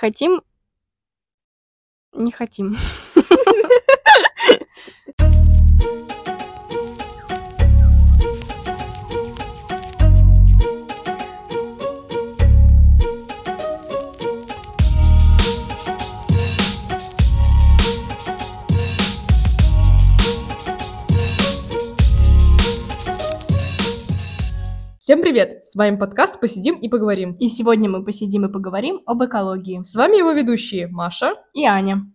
Хотим? Не хотим. Всем привет! С вами подкаст «Посидим и поговорим». И сегодня мы посидим и поговорим об экологии. С вами его ведущие Маша и Аня.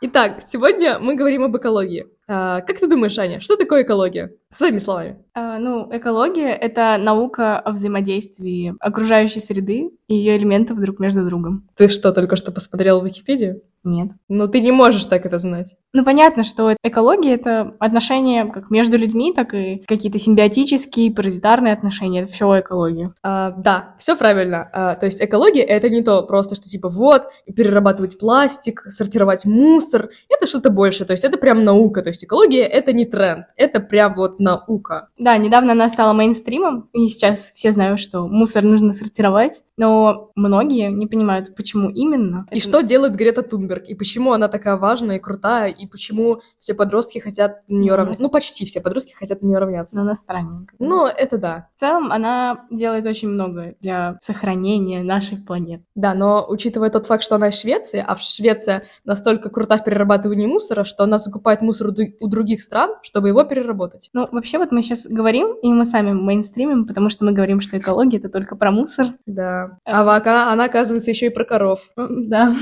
Итак, сегодня мы говорим об экологии. А, как ты думаешь, Аня, что такое экология? Своими словами. А, ну, экология — это наука о взаимодействии окружающей среды и ее элементов друг между другом. Ты что, только что посмотрел в Википедию? Нет. Ну, ты не можешь так это знать. Ну, понятно, что экология — это отношения как между людьми, так и какие-то симбиотические, паразитарные отношения. Это все экология. А, да, все правильно. А, то есть экология — это не то просто, что типа вот, перерабатывать пластик, сортировать мусор. Это что-то большее. То есть это прям наука. То есть экология — это не тренд. Это прям вот наука. Да, недавно она стала мейнстримом, и сейчас все знают, что мусор нужно сортировать, но многие не понимают, почему именно. И это... что делает Грета Тунберг, и почему она такая важная и крутая, и почему все подростки хотят на нее равняться. Ну, почти все подростки хотят на нее равняться. Но она странненькая. Ну, это да. В целом, она делает очень много для сохранения нашей планеты. Да, но учитывая тот факт, что она из Швеции, а в Швеция настолько крута в перерабатывании мусора, что она закупает мусор у других стран, чтобы его переработать. Ну, вообще, вот мы сейчас говорим, и мы сами мейнстримим, потому что мы говорим, что экология — это только про мусор. Да. А она, она оказывается, еще и про коров. Да.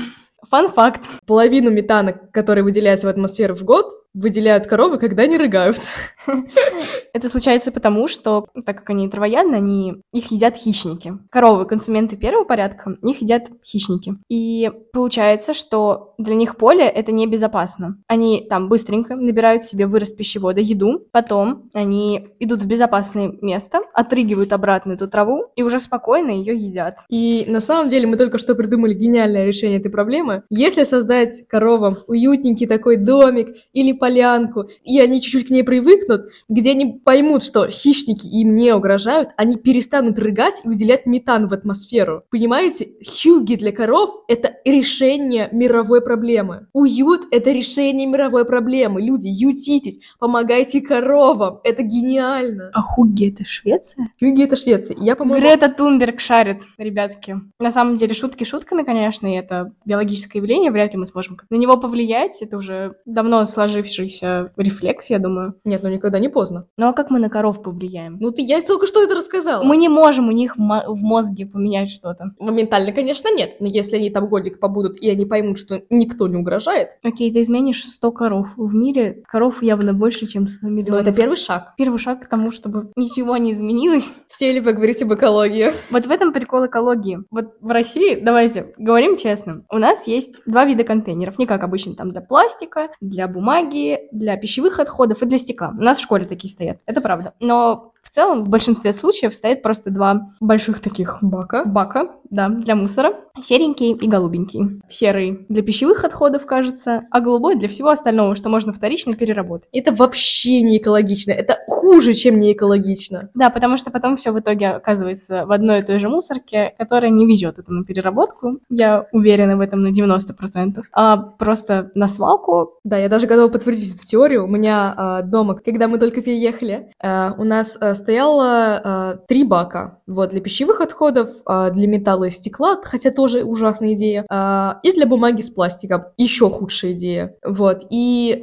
Фан-факт. Половину метана, который выделяется в атмосферу в год, выделяют коровы, когда они рыгают. Это случается потому, что, так как они травоядны, они, их едят хищники. Коровы, консументы первого порядка, их едят хищники. И получается, что для них поле это небезопасно. Они там быстренько набирают себе вырост пищевода, еду, потом они идут в безопасное место, отрыгивают обратно эту траву и уже спокойно ее едят. И на самом деле мы только что придумали гениальное решение этой проблемы. Если создать коровам уютненький такой домик или полянку, и они чуть-чуть к ней привыкнут, где они поймут, что хищники им не угрожают, они перестанут рыгать и выделять метан в атмосферу. Понимаете? Хюги для коров — это решение мировой проблемы. Уют — это решение мировой проблемы. Люди, ютитесь, помогайте коровам. Это гениально. А хуги — это Швеция? Хюги — это Швеция. Я, по-моему... Грета Тунберг шарит, ребятки. На самом деле, шутки шутками, конечно, и это биологическое явление, вряд ли мы сможем на него повлиять. Это уже давно сложившееся сложившийся рефлекс, я думаю. Нет, ну никогда не поздно. Ну а как мы на коров повлияем? Ну ты, я только что это рассказала. Мы не можем у них в мозге поменять что-то. Моментально, конечно, нет. Но если они там годик побудут, и они поймут, что никто не угрожает. Окей, ты изменишь 100 коров. В мире коров явно больше, чем 100 миллионов. Но это первый шаг. Первый шаг к тому, чтобы ничего не изменилось. Сели поговорить об экологии. Вот в этом прикол экологии. Вот в России, давайте, говорим честно, у нас есть два вида контейнеров. Не как обычно там для пластика, для бумаги, для пищевых отходов и для стекла. У нас в школе такие стоят, это правда. Но в целом, в большинстве случаев стоит просто два больших таких бака, бака да, для мусора. Серенький и голубенький. Серый для пищевых отходов, кажется, а голубой для всего остального, что можно вторично переработать. Это вообще не экологично. Это хуже, чем не экологично. Да, потому что потом все в итоге оказывается в одной и той же мусорке, которая не везет это на переработку. Я уверена в этом на 90%. А просто на свалку. Да, я даже готова подтвердить эту теорию. У меня э, дома, когда мы только переехали, э, у нас э, стояло э, три бака. Вот, для пищевых отходов, э, для металла и стекла, хотя тоже ужасная идея, э, и для бумаги с пластиком. Еще худшая идея. Вот, и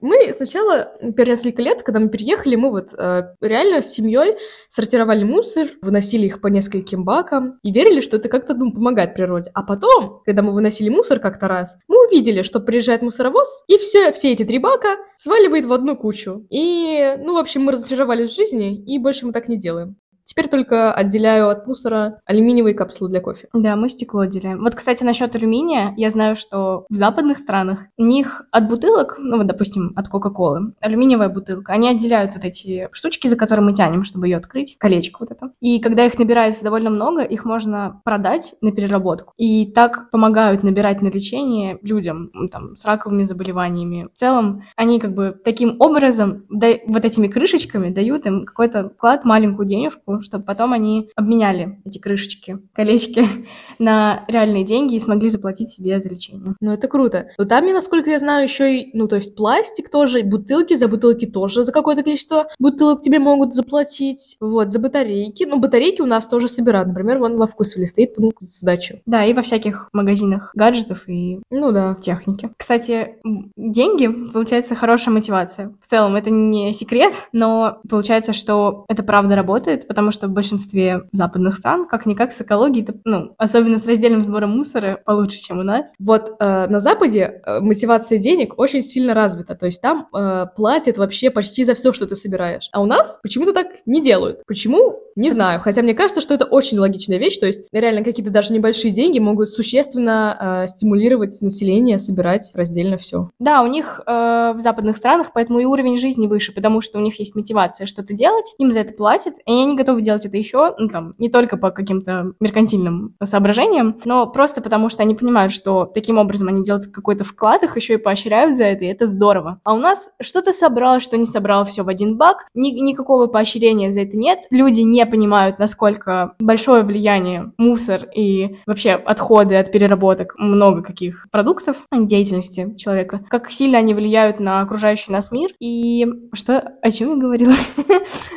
мы сначала, первые несколько лет, когда мы переехали, мы вот реально с семьей сортировали мусор, выносили их по нескольким бакам и верили, что это как-то ну, помогает природе. А потом, когда мы выносили мусор как-то раз, мы увидели, что приезжает мусоровоз, и все, все эти три бака сваливает в одну кучу. И, ну, в общем, мы разочаровались в жизни, и больше мы так не делаем. Теперь только отделяю от мусора алюминиевые капсулы для кофе. Да, мы стекло отделяем. Вот, кстати, насчет алюминия, я знаю, что в западных странах у них от бутылок, ну вот, допустим, от Кока-Колы, алюминиевая бутылка, они отделяют вот эти штучки, за которые мы тянем, чтобы ее открыть, колечко вот это. И когда их набирается довольно много, их можно продать на переработку. И так помогают набирать на лечение людям там, с раковыми заболеваниями. В целом, они как бы таким образом, да, вот этими крышечками дают им какой-то вклад, маленькую денежку, чтобы потом они обменяли эти крышечки, колечки на реальные деньги и смогли заплатить себе за лечение. Ну, это круто. Но там, насколько я знаю, еще и, ну, то есть пластик тоже, бутылки, за бутылки тоже за какое-то количество бутылок тебе могут заплатить. Вот, за батарейки. Ну, батарейки у нас тоже собирают. Например, вон во вкусвиле стоит ну, сдачу. Да, и во всяких магазинах гаджетов и ну, да. техники. Кстати, деньги, получается, хорошая мотивация. В целом, это не секрет, но получается, что это правда работает, потому что в большинстве западных стран, как-никак, с экологией, ну, особенно с раздельным сбором мусора, получше, чем у нас. Вот э, на Западе э, мотивация денег очень сильно развита, то есть там э, платят вообще почти за все, что ты собираешь. А у нас почему-то так не делают. Почему? Не знаю. Хотя мне кажется, что это очень логичная вещь, то есть реально какие-то даже небольшие деньги могут существенно э, стимулировать население собирать раздельно все. Да, у них э, в западных странах поэтому и уровень жизни выше, потому что у них есть мотивация что-то делать, им за это платят, и они готовы делать это еще, ну там, не только по каким-то меркантильным соображениям, но просто потому что они понимают, что таким образом они делают какой-то вклад, их еще и поощряют за это, и это здорово. А у нас что-то собрал, что не собрал, все в один бак, ни никакого поощрения за это нет, люди не понимают, насколько большое влияние мусор и вообще отходы от переработок много каких продуктов деятельности человека, как сильно они влияют на окружающий нас мир. И что, о чем я говорила?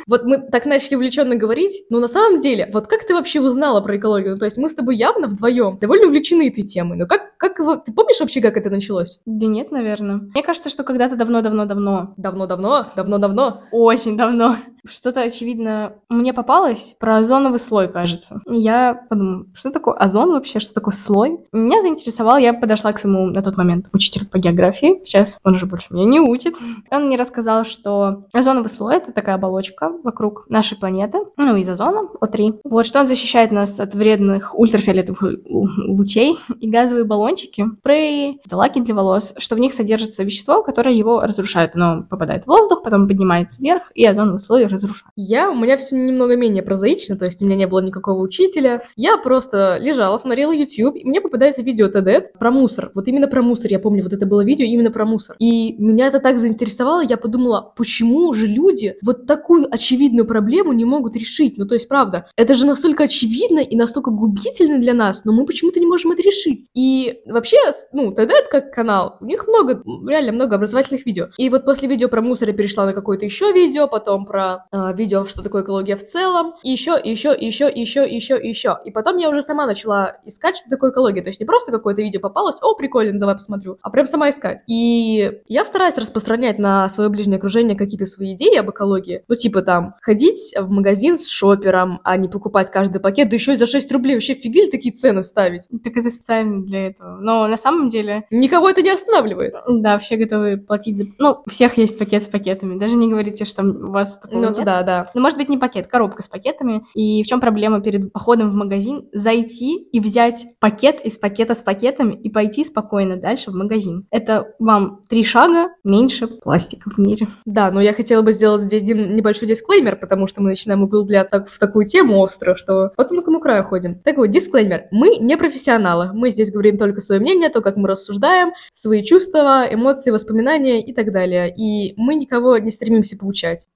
Вот мы так начали увлеченно говорить, но на самом деле, вот как ты вообще узнала про экологию? Ну, то есть мы с тобой явно вдвоем довольно увлечены этой темой, но как, как его... Ты помнишь вообще, как это началось? Да нет, наверное. Мне кажется, что когда-то давно-давно-давно. Давно-давно? Давно-давно? Очень давно. Что-то, очевидно, мне попалось про озоновый слой, кажется. И я подумала, что такое озон вообще, что такое слой? Меня заинтересовал, я подошла к своему на тот момент учителю по географии. Сейчас он уже больше меня не учит. Он мне рассказал, что озоновый слой — это такая оболочка вокруг нашей планеты, ну, из озона, О3. Вот, что он защищает нас от вредных ультрафиолетовых лучей и газовые баллончики, спреи, лаки для волос, что в них содержится вещество, которое его разрушает. Оно попадает в воздух, потом поднимается вверх, и озоновый слой разрушает. Я, у меня все немного менее прозаично, то есть у меня не было никакого учителя. Я просто лежала, смотрела YouTube, и мне попадается видео ТД про мусор. Вот именно про мусор, я помню, вот это было видео именно про мусор. И меня это так заинтересовало, я подумала, почему же люди вот такую очевидную проблему не могут решить? Ну, то есть, правда, это же настолько очевидно и настолько губительно для нас, но мы почему-то не можем это решить. И вообще, ну, ТД это как канал, у них много, реально много образовательных видео. И вот после видео про мусор я перешла на какое-то еще видео, потом про э, видео, что такое экология в целом, и еще, и еще, и еще, и еще, и еще, и еще. И потом я уже сама начала искать, что такое экология. То есть не просто какое-то видео попалось, о, прикольно, давай посмотрю, а прям сама искать. И я стараюсь распространять на свое ближнее окружение какие-то свои идеи об экологии. Ну, типа там, ходить в магазин с шопером, а не покупать каждый пакет, да еще и за 6 рублей. Вообще фигель такие цены ставить. Так это специально для этого. Но на самом деле... Никого это не останавливает. Да, все готовы платить за... Ну, у всех есть пакет с пакетами. Даже не говорите, что у вас такого Ну, нет. да, да. Ну, может быть, не пакет, коробка с пакетами. И в чем проблема перед походом в магазин? Зайти и взять пакет из пакета с пакетами и пойти спокойно дальше в магазин. Это вам три шага меньше пластика в мире. Да, но я хотела бы сделать здесь небольшой дисклеймер, потому что мы начинаем углубляться в такую тему острую, что вот к кому краю ходим. Так вот, дисклеймер. Мы не профессионалы. Мы здесь говорим только свое мнение, то, как мы рассуждаем, свои чувства, эмоции, воспоминания и так далее. И мы никого не стремимся поучать.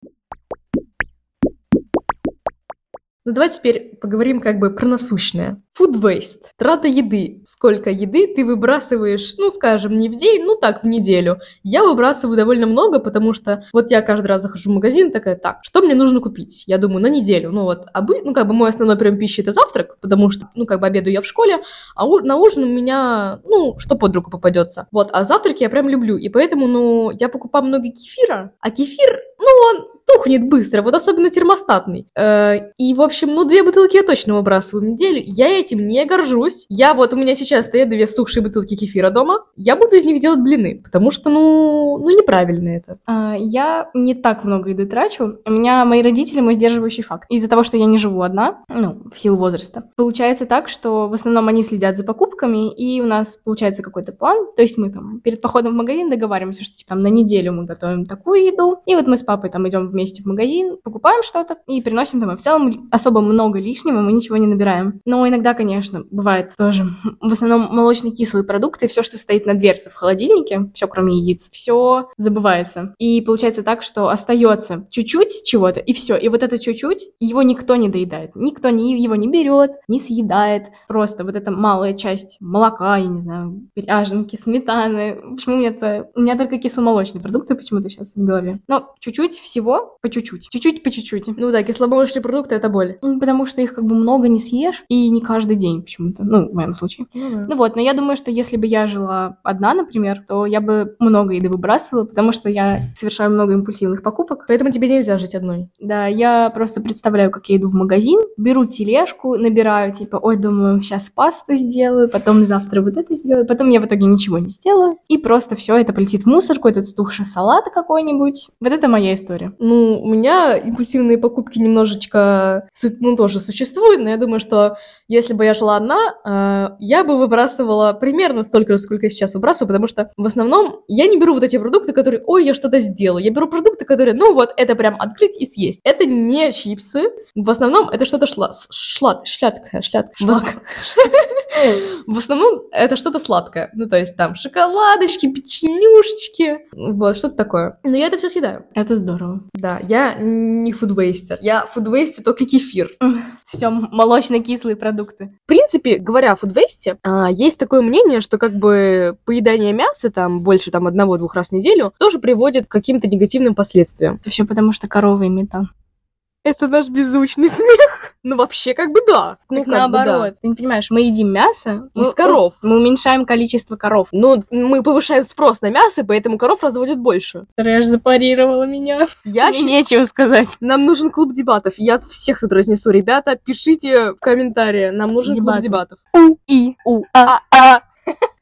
Ну давай теперь поговорим как бы про насущное. Food waste. Трата еды. Сколько еды ты выбрасываешь, ну, скажем, не в день, ну так, в неделю. Я выбрасываю довольно много, потому что вот я каждый раз захожу в магазин, такая, так, что мне нужно купить? Я думаю, на неделю. Ну вот, а бы, ну как бы мой основной прием пищи это завтрак, потому что, ну как бы обедаю я в школе, а у, на ужин у меня, ну, что под руку попадется. Вот, а завтраки я прям люблю, и поэтому, ну, я покупаю много кефира, а кефир, ну, он тухнет быстро, вот особенно термостатный. Э, и, в общем, ну, две бутылки я точно выбрасываю в неделю. Я этим не горжусь. Я вот, у меня сейчас стоят две стухшие бутылки кефира дома. Я буду из них делать блины, потому что, ну, ну неправильно это. А, я не так много еды трачу. У меня мои родители мой сдерживающий факт. Из-за того, что я не живу одна, ну, в силу возраста. Получается так, что в основном они следят за покупками, и у нас получается какой-то план. То есть мы там перед походом в магазин договариваемся, что типа там на неделю мы готовим такую еду, и вот мы с папой там идем вместе в магазин, покупаем что-то и приносим домой. В целом особо много лишнего мы ничего не набираем. Но иногда, конечно, бывает тоже. В основном молочно-кислые продукты, все, что стоит на дверце в холодильнике, все кроме яиц, все забывается. И получается так, что остается чуть-чуть чего-то, и все. И вот это чуть-чуть, его никто не доедает. Никто не, его не берет, не съедает. Просто вот эта малая часть молока, я не знаю, ряженки, сметаны. Почему у меня-то... У меня только кисломолочные продукты почему-то сейчас в голове. Но чуть-чуть всего, по чуть-чуть. Чуть-чуть по чуть-чуть. Ну да, кисломолочные продукты — это боль. Потому что их как бы много не съешь, и не каждый день почему-то. Ну, в моем случае. Ну да. Ну вот, но я думаю, что если бы я жила одна, например, то я бы много еды выбрасывала, потому что я совершаю много импульсивных покупок. Поэтому тебе нельзя жить одной. Да, я просто представляю, как я иду в магазин, беру тележку, набираю, типа, ой, думаю, сейчас пасту сделаю, потом завтра вот это сделаю, потом я в итоге ничего не сделаю, и просто все это полетит в мусорку, этот стухший салат какой-нибудь. Вот это моя история. Ну, у меня импульсивные покупки немножечко, ну, тоже существуют, но я думаю, что если бы я жила одна, э, я бы выбрасывала примерно столько же, сколько я сейчас выбрасываю, потому что в основном я не беру вот эти продукты, которые, ой, я что-то сделала. Я беру продукты, которые, ну вот, это прям открыть и съесть. Это не чипсы. В основном это что-то шла... шлат... шлятка, шлятка. Шлак. В основном это что-то сладкое. Ну, то есть там шоколадочки, печенюшечки, вот, что-то такое. Но я это все съедаю. Это здорово. Да, я не фудвейстер. Я фудвейстер только кефир. Все молочно-кислые продукты. В принципе, говоря о фудвейсте, а, есть такое мнение, что как бы поедание мяса там больше там одного-двух раз в неделю тоже приводит к каким-то негативным последствиям. Это все потому, что коровы и метан. Это наш беззвучный смех. Ну, вообще, как бы да. Ну, как бы наоборот. Ты не понимаешь, мы едим мясо. Из мы- коров. Мы уменьшаем количество коров. да. Но мы повышаем спрос на мясо, поэтому коров разводят больше. Трэш запарировала меня. Я Мне нечего сказать. Нам нужен клуб дебатов. Я всех тут разнесу. Ребята, пишите в комментарии. Нам нужен клуб Дебаты. дебатов. У и у а А,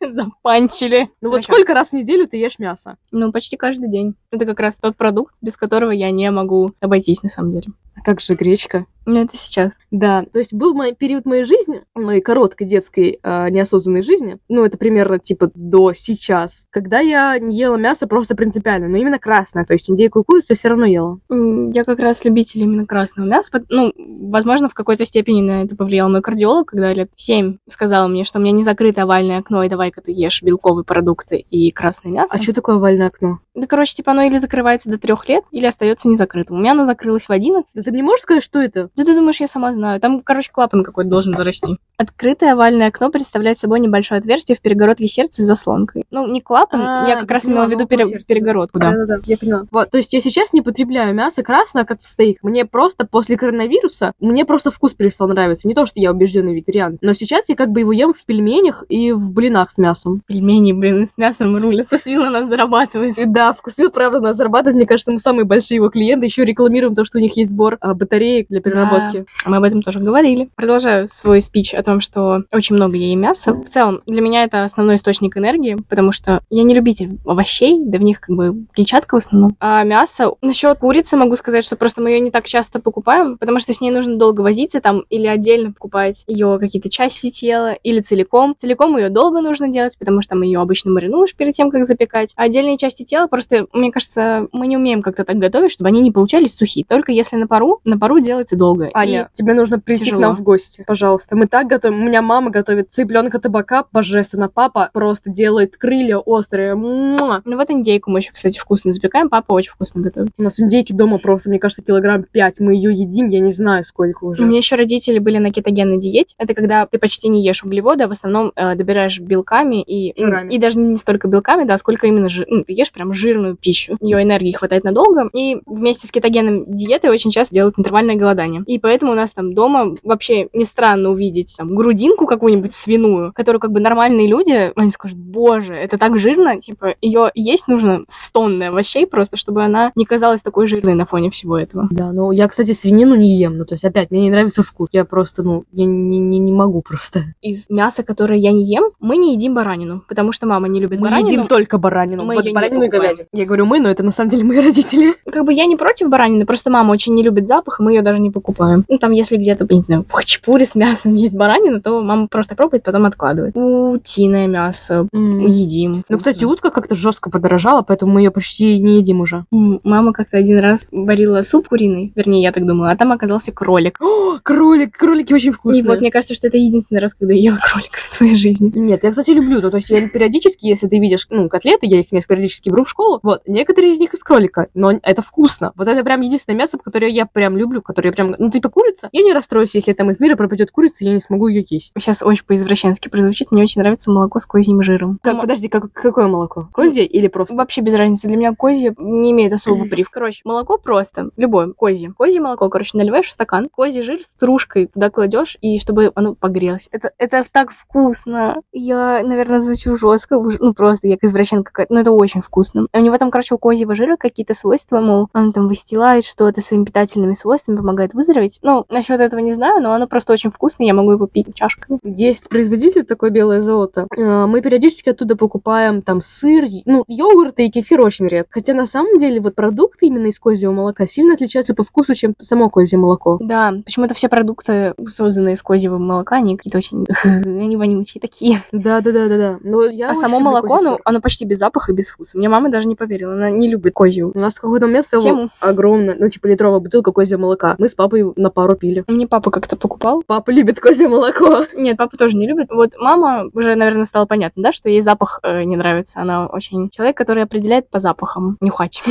запанчили. ну вот сколько раз в неделю ты ешь мясо? Ну, почти каждый день. Это как раз тот продукт, без которого я не могу обойтись, на самом деле. А как же гречка? Ну, это сейчас. Да, то есть был мой период моей жизни, моей короткой детской э, неосознанной жизни, ну это примерно типа до сейчас, когда я не ела мясо просто принципиально, но именно красное, то есть индейку и курицу я все равно ела. Я как раз любитель именно красного мяса. Ну, возможно, в какой-то степени на это повлиял мой кардиолог, когда лет в 7 сказал мне, что у меня не закрыто овальное окно, и давай-ка ты ешь белковые продукты и красное мясо. А что такое овальное окно? Да, короче, типа оно или закрывается до трех лет, или остается незакрытым. У меня оно закрылось в 11. Ты мне можешь сказать, что это? Да ты думаешь, я сама знаю. Там, короче, клапан какой-то должен зарасти. Открытое овальное окно представляет собой небольшое отверстие в перегородке сердца с заслонкой. Ну, не клапан, А, я как раз имела в виду около пере- перегородку, да. Да-да-да, я поняла. Вот, то есть я сейчас не потребляю мясо красное, как в стейк. Мне просто после коронавируса, мне просто вкус перестал нравиться. Не то, что я убежденный вегетариан, но сейчас я как бы его ем в пельменях и в блинах с мясом. Пельмени, блин, с мясом руля. Посвил на нас зарабатывает. И Да, вкусвилл, правда, нас зарабатывает. Мне кажется, мы самые большие его клиенты. Еще рекламируем то, что у них есть сбор а, батареек для переработки. Мы об этом тоже говорили. Продолжаю свой спич о том, что очень много я ем мяса. В целом, для меня это основной источник энергии, потому что я не любитель овощей, да в них как бы клетчатка в основном. А мясо... Насчет курицы могу сказать, что просто мы ее не так часто покупаем, потому что с ней нужно долго возиться там или отдельно покупать ее какие-то части тела, или целиком. Целиком ее долго нужно делать, потому что там ее обычно маринуешь перед тем, как запекать. А отдельные части тела просто, мне кажется, мы не умеем как-то так готовить, чтобы они не получались сухие. Только если на пару, на пару делается долго. Аня, тебе нужно прийти тяжело. к нам в гости, пожалуйста. Мы так готовим. У меня мама готовит цыпленка табака, божественно. Папа просто делает крылья острые. Муа. Ну вот индейку мы еще, кстати, вкусно запекаем. Папа очень вкусно готовит. У нас индейки дома просто, мне кажется, килограмм пять. Мы ее едим, я не знаю, сколько уже. У меня еще родители были на кетогенной диете. Это когда ты почти не ешь углеводы, а в основном э, добираешь белками и, Жирами. и даже не столько белками, да, сколько именно жир. ну, ты ешь прям жирную пищу. Ее энергии хватает надолго. И вместе с кетогенной диетой очень часто делают интервальное голодание. И поэтому у нас там дома вообще не странно увидеть там грудинку какую-нибудь свиную, которую как бы нормальные люди, они скажут, боже, это так жирно, типа ее есть нужно с тонны овощей просто, чтобы она не казалась такой жирной на фоне всего этого. Да, ну я, кстати, свинину не ем. Ну, то есть, опять, мне не нравится вкус. Я просто, ну, я не, не, не могу просто. из мяса, которое я не ем, мы не едим баранину, потому что мама не любит Мы баранину. едим только баранину. Мы вот баранину и говядину. Я говорю мы, но это на самом деле мои родители. Как бы я не против баранины, просто мама очень не любит запах, и мы ее даже не покупаем. Ну, там, если где-то, не знаю, в хачапуре с мясом есть баранина, то мама просто пробует, потом откладывает. Утиное мясо М. едим. Ну, кстати, утка как-то жестко подорожала, поэтому мы ее почти не едим уже. Мама как-то один раз варила суп куриный, вернее, я так думала, а там оказался кролик. О, кролик, кролики очень вкусные. И вот мне кажется, что это единственный раз, когда я ела кролика в своей жизни. Нет, я, кстати, люблю. Ну, то есть я периодически, если ты видишь, ну, котлеты, я их периодически беру в школу, вот, некоторые из них из кролика, но это вкусно. Вот это прям единственное мясо, которое я прям люблю, которое прям, ну, типа курица. Я не расстроюсь, если там из мира пропадет курица, я не смогу ее есть. Сейчас очень по-извращенски прозвучит, мне очень нравится молоко с козьим жиром. Как, М- подожди, как- какое молоко? Козье или просто? Вообще без разницы. Для меня козье не имеет особого привкуса. Короче, молоко просто, любое, козье. Козье молоко, короче, наливаешь в стакан, козий жир с стружкой туда кладешь, и чтобы оно погрелось. Это, это так вкусно. Я, наверное, звучу жестко, ну просто я как извращенка какая-то, но это очень вкусно. И у него там, короче, у козьего жира какие-то свойства, мол, он там выстилает что-то своими питательными свойствами, помогает выздороветь. Ну, насчет этого не знаю, но оно просто очень вкусное, я могу его пить чашками. Есть производитель такой белое золото. Э, Мы периодически оттуда покупаем там сыр, ну, йогурты и кефир очень редко. Хотя на самом деле вот продукты именно из козьего молока сильно отличаются по вкусу, чем само козье молоко. Да, почему-то все продукты, созданные из козьего молока, они какие-то очень... Они вонючие такие. Да, да, да, да, да. Но я а само молоко, ну, оно почти без запаха и без вкуса. Мне мама даже не поверила, она не любит козью. У нас в какое-то место Тему. огромная, ну, типа литровая бутылка козьего молока. Мы с папой на пару пили. Мне папа как-то покупал. Папа любит козье молоко. Нет, папа тоже не любит. Вот мама уже, наверное, стало понятно, да, что ей запах э, не нравится. Она очень человек, который определяет по запахам. Нюхач.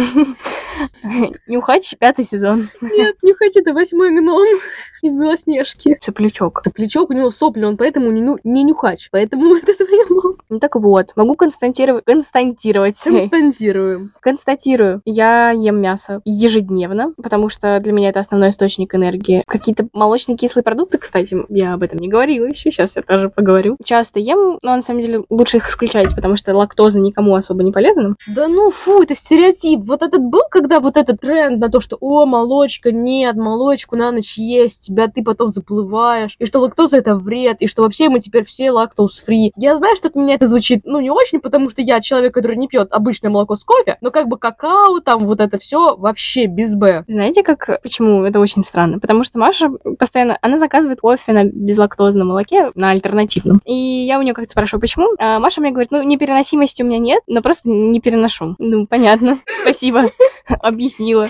Нюхач, пятый сезон. Нет, не хочу, это восьмой гном из Белоснежки. Соплячок. Плечок у него сопли, он поэтому не, ну, не нюхач. Поэтому это мама. Ну так вот, могу констатировать, констатировать, Константируем. констатирую, я ем мясо ежедневно, потому что для меня это основной источник энергии. Какие-то молочно-кислые продукты, кстати, я об этом не говорила еще, сейчас я тоже поговорю. Часто ем, но на самом деле лучше их исключать, потому что лактоза никому особо не полезна. Да ну фу, это стереотип. Вот этот был, когда вот этот тренд на то, что о, молочка, нет, молочку на ночь есть, тебя ты потом заплываешь, и что лактоза это вред, и что вообще мы теперь все лактоз-фри. Я знаю, что от меня это звучит, ну, не очень, потому что я человек, который не пьет обычное молоко с кофе, но как бы какао, там вот это все вообще без Б. Знаете, как почему это очень странно? Потому что Маша постоянно, она заказывает кофе на безлактозном молоке, на альтернативном. И я у нее как-то спрашиваю, почему? А Маша мне говорит, ну, непереносимости у меня нет, но просто не переношу. Ну, понятно. Спасибо. Объяснила.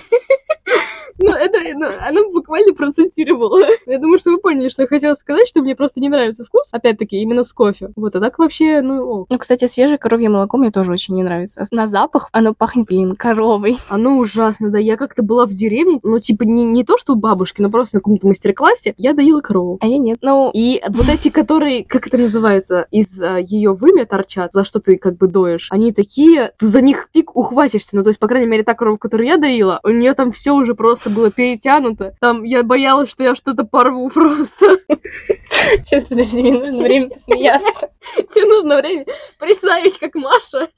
Ну, это, ну, она буквально процитировала. Я думаю, что вы поняли, что я хотела сказать, что мне просто не нравится вкус, опять-таки, именно с кофе. Вот, а так вообще, ну, ок. Ну, кстати, свежее коровье молоко мне тоже очень не нравится. На запах оно пахнет, блин, коровой. Оно ужасно, да. Я как-то была в деревне, ну, типа, не, не то, что у бабушки, но просто на каком-то мастер-классе я доила корову. А я нет. Ну, И вот эти, которые, как это называется, из ее вымя торчат, за что ты как бы доешь, они такие, ты за них фиг ухватишься. Ну, то есть, по крайней мере, та корова, которую я доила, у нее там все уже просто было перетянуто. Там я боялась, что я что-то порву просто. сейчас, подожди, мне нужно время посмеяться. Тебе нужно время представить, как Маша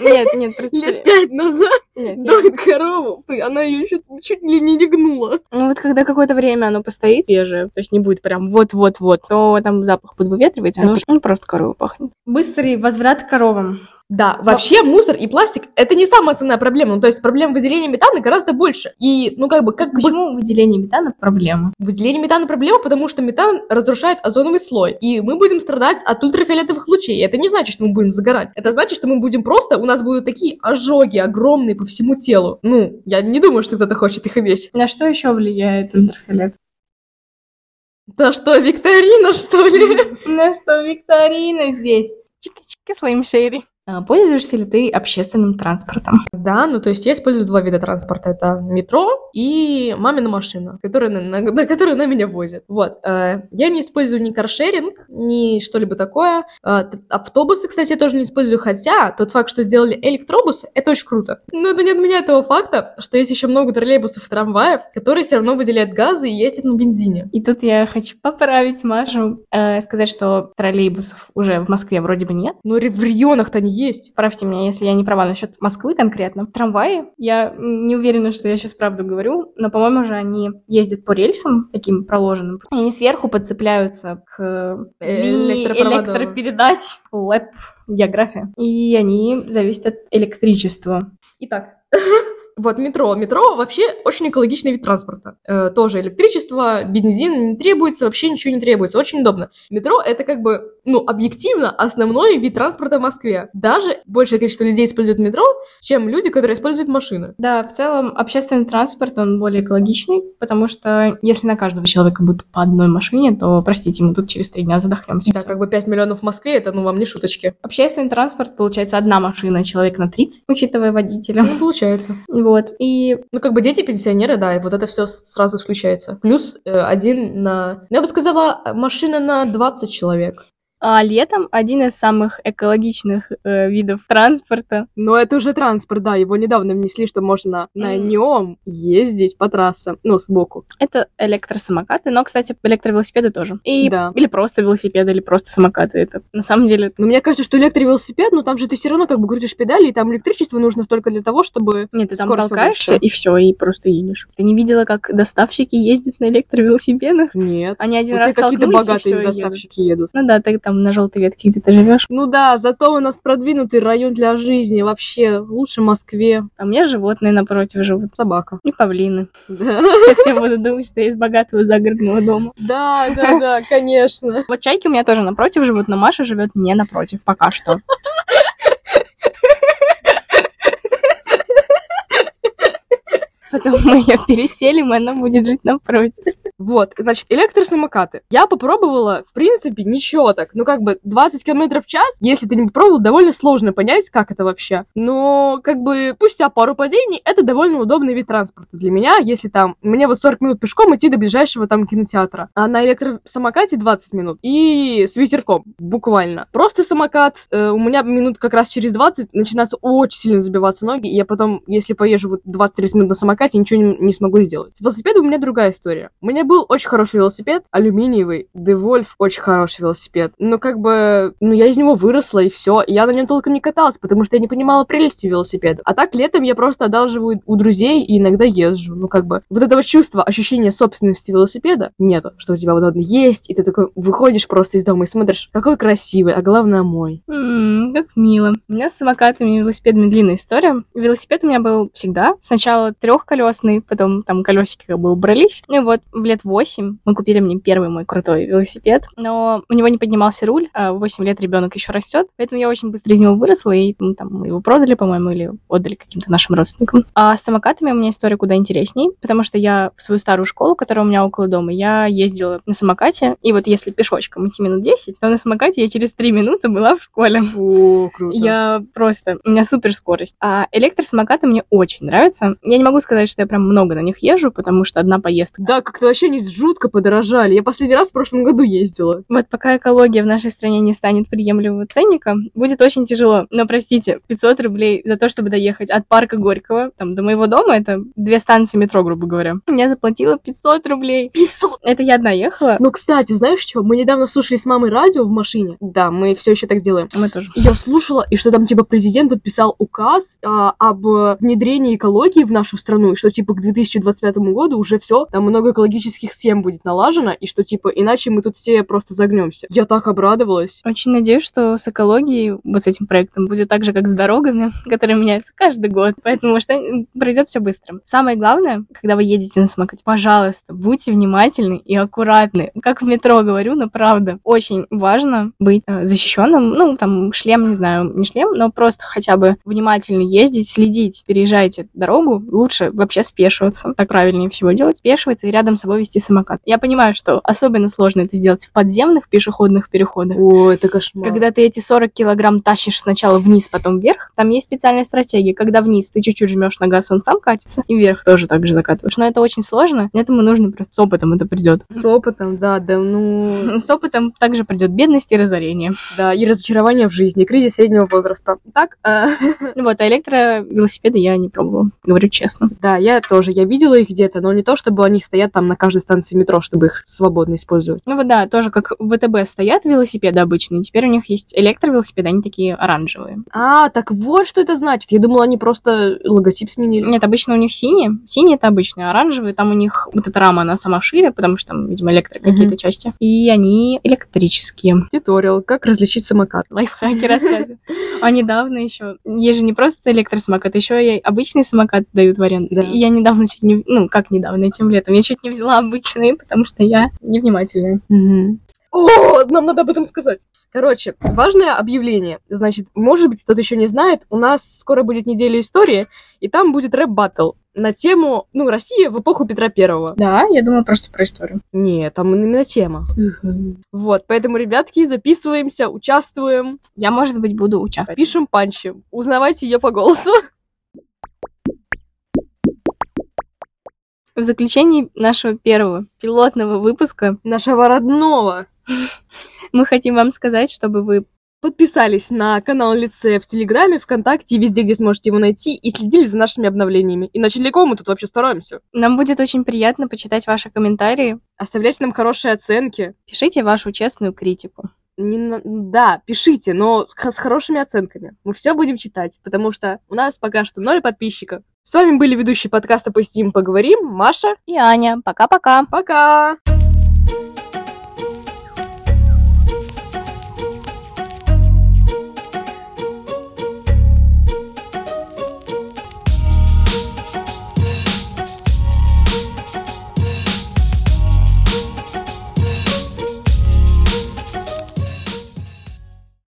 Нет, нет, просто... лет пять назад Нет, я- доит корову. Она ее чуть, чуть ли не легнула. Ну вот когда какое-то время оно постоит свежее, то есть не будет прям вот-вот-вот, то там запах подвыветривается, оно уже ну, просто корова пахнет. Быстрый возврат к коровам. Да, вообще мусор и пластик это не самая основная проблема. Ну, то есть проблем выделения метана гораздо больше. И, ну, как бы, как бы Почему выделение метана проблема? выделение метана проблема, потому что метан разрушает озоновый слой. И мы будем страдать от ультрафиолетовых лучей. Это не значит, что мы будем загорать. Это значит, что мы будем просто, у нас будут такие ожоги огромные по всему телу. Ну, я не думаю, что кто-то хочет их иметь. На что еще влияет ультрафиолет? Да что, викторина, что ли? На что викторина здесь? Чика-чика слайм шерри. А, Пользуешься ли ты общественным транспортом? Да, ну то есть я использую два вида транспорта. Это метро и мамина машина, которая на, на- на которой она меня возит. Вот. э, я не использую ни каршеринг, ни что-либо такое. Э, автобусы, кстати, я тоже не использую, хотя тот факт, что сделали электробусы, это очень круто. Но это не отменяет того факта, что есть еще много троллейбусов и трамваев, которые все равно выделяют газы и ездят на бензине. И тут я хочу поправить Машу, э, сказать, что троллейбусов уже в Москве вроде бы нет. Но ре- в регионах-то они есть. Правьте меня, если я не права насчет Москвы конкретно. Трамваи, я не уверена, что я сейчас правду говорю, но, по-моему, же они ездят по рельсам таким проложенным. И они сверху подцепляются к Э, электропередач, лэп, география. И они зависят от электричества. Итак, Вот метро. Метро вообще очень экологичный вид транспорта. Э, тоже электричество, бензин не требуется, вообще ничего не требуется. Очень удобно. Метро это как бы, ну, объективно основной вид транспорта в Москве. Даже большее количество людей используют метро, чем люди, которые используют машины. Да, в целом общественный транспорт, он более экологичный, потому что если на каждого человека будет по одной машине, то, простите, мы тут через три дня задохнемся. Да, как бы 5 миллионов в Москве, это, ну, вам не шуточки. Общественный транспорт, получается, одна машина, человек на 30, учитывая водителя. Ну, получается. Вот, и... Ну, как бы дети, пенсионеры, да, и вот это все сразу исключается. Плюс э, один на... Я бы сказала, машина на 20 человек. А летом один из самых экологичных э, видов транспорта. Но это уже транспорт, да, его недавно внесли, что можно на нем ездить по трассам, ну, сбоку. Это электросамокаты, но, кстати, электровелосипеды тоже. И, Да. Или просто велосипеды, или просто самокаты. Это на самом деле... Но мне кажется, что электровелосипед, ну, там же ты все равно как бы крутишь педали, и там электричество нужно только для того, чтобы... Нет, ты там толкаешься, повыше. и все, и просто едешь. Ты не видела, как доставщики ездят на электровелосипедах? Нет. Они один Вот раз те какие-то богатые всё, и едут. доставщики едут. Ну да, ты там на желтой ветке где-то живешь. Ну да, зато у нас продвинутый район для жизни. Вообще, лучше Москве. А меня животные напротив живут. Собака. И павлины. Да, Сейчас я буду думать, что я из богатого загородного дома. да, да, да, конечно. Вот чайки у меня тоже напротив живут, но Маша живет не напротив пока что. Потом мы ее переселим, и она будет жить напротив. Вот, значит, электросамокаты. Я попробовала, в принципе, ничего так. Ну, как бы 20 км в час, если ты не попробовал, довольно сложно понять, как это вообще. Но, как бы, спустя пару падений, это довольно удобный вид транспорта для меня, если там, мне вот 40 минут пешком идти до ближайшего там кинотеатра. А на электросамокате 20 минут. И с ветерком, буквально. Просто самокат, э, у меня минут как раз через 20 начинаются очень сильно забиваться ноги, и я потом, если поезжу вот 20-30 минут на самокате, ничего не, не смогу сделать. С велосипедом у меня другая история. У меня был очень хороший велосипед, алюминиевый, Devolf, очень хороший велосипед. Но как бы, ну я из него выросла, и все. Я на нем толком не каталась, потому что я не понимала прелести велосипеда. А так летом я просто одалживаю у друзей и иногда езжу. Ну как бы, вот этого чувства, ощущения собственности велосипеда нету, что у тебя вот он есть, и ты такой выходишь просто из дома и смотришь, какой красивый, а главное мой. М, Как мило. У меня с самокатами и велосипедами длинная история. Велосипед у меня был всегда. Сначала трехколесный, потом там колесики как бы убрались. Ну и вот в лет 8 мы купили мне первый мой крутой велосипед, но у него не поднимался руль, а в 8 лет ребенок еще растет, поэтому я очень быстро из него выросла, и ну, там мы его продали, по-моему, или отдали каким-то нашим родственникам. А с самокатами у меня история куда интересней, потому что я в свою старую школу, которая у меня около дома, я ездила на самокате, и вот если пешочком идти минут 10, то на самокате я через 3 минуты была в школе. О, круто. Я просто... У меня супер скорость. А электросамокаты мне очень нравятся. Я не могу сказать, что я прям много на них езжу, потому что одна поездка. Да, как-то вообще они жутко подорожали. Я последний раз в прошлом году ездила. Вот пока экология в нашей стране не станет приемлемого ценника, будет очень тяжело. Но, простите, 500 рублей за то, чтобы доехать от парка Горького, там, до моего дома, это две станции метро, грубо говоря. Я заплатила 500 рублей. 500! Это я одна ехала. Ну, кстати, знаешь что? Мы недавно слушали с мамой радио в машине. Да, мы все еще так делаем. Мы тоже. Я слушала, и что там, типа, президент подписал указ а, об внедрении экологии в нашу страну, и что, типа, к 2025 году уже все, там много экологических схем будет налажено, и что, типа, иначе мы тут все просто загнемся. Я так обрадовалась. Очень надеюсь, что с экологией, вот с этим проектом, будет так же, как с дорогами, которые меняются каждый год. Поэтому что пройдет все быстро. Самое главное, когда вы едете на самокате, пожалуйста, будьте внимательны и аккуратны. Как в метро говорю, но правда. Очень важно быть э, защищенным. Ну, там, шлем, не знаю, не шлем, но просто хотя бы внимательно ездить, следить, переезжайте дорогу. Лучше вообще спешиваться. Так правильнее всего делать. Спешиваться и рядом с собой вести самокат. Я понимаю, что особенно сложно это сделать в подземных пешеходных переходах. О, это кошмар. Когда ты эти 40 килограмм тащишь сначала вниз, потом вверх, там есть специальная стратегия. Когда вниз ты чуть-чуть жмешь на газ, он сам катится, и вверх тоже так же закатываешь. Но это очень сложно, этому нужно просто с опытом это придет. С опытом, да, да, ну... С опытом также придет бедность и разорение. Да, и разочарование в жизни, кризис среднего возраста. Так, э, Вот, а электровелосипеды я не пробовала, говорю честно. да, я тоже, я видела их где-то, но не то, чтобы они стоят там на каждом каждой станции метро, чтобы их свободно использовать. Ну вот да, тоже как в ВТБ стоят велосипеды обычные, теперь у них есть электровелосипеды, они такие оранжевые. А, так вот что это значит. Я думала, они просто логотип сменили. Нет, обычно у них синие. Синие это обычные, оранжевые, там у них вот эта рама, она сама шире, потому что там, видимо, электро Мгм. какие-то части. И они электрические. Туториал, как различить самокат. Лайфхаки рассказываю. А недавно еще, есть же не просто электросамокат, еще и обычный самокат дают в аренду. Да. И я недавно чуть не, ну, как недавно, этим летом, я чуть не взяла обычный, потому что я невнимательная. О, нам надо об этом сказать. Короче, важное объявление. Значит, может быть, кто-то еще не знает, у нас скоро будет неделя истории, и там будет рэп-баттл на тему, ну, Россия в эпоху Петра Первого. Да, я думала просто про историю. Нет, там именно тема. Вот, поэтому, ребятки, записываемся, участвуем, Я, может быть, буду участвовать. пишем панчи. Узнавайте ее по голосу. В заключении нашего первого пилотного выпуска Нашего родного. мы хотим вам сказать, чтобы вы Подписались на канал Лицея в Телеграме, ВКонтакте и везде, где сможете его найти, и следили за нашими обновлениями. Иначе далеко мы тут вообще стараемся. нам будет очень приятно почитать ваши комментарии. Оставляйте нам хорошие оценки. Пишите вашу честную критику. Не на- Да, пишите, но с хорошими оценками. Мы все будем читать, потому что у нас пока что ноль подписчиков. С вами были ведущие подкаста «Постим, поговорим» Маша. И Аня, пока-пока. Пока!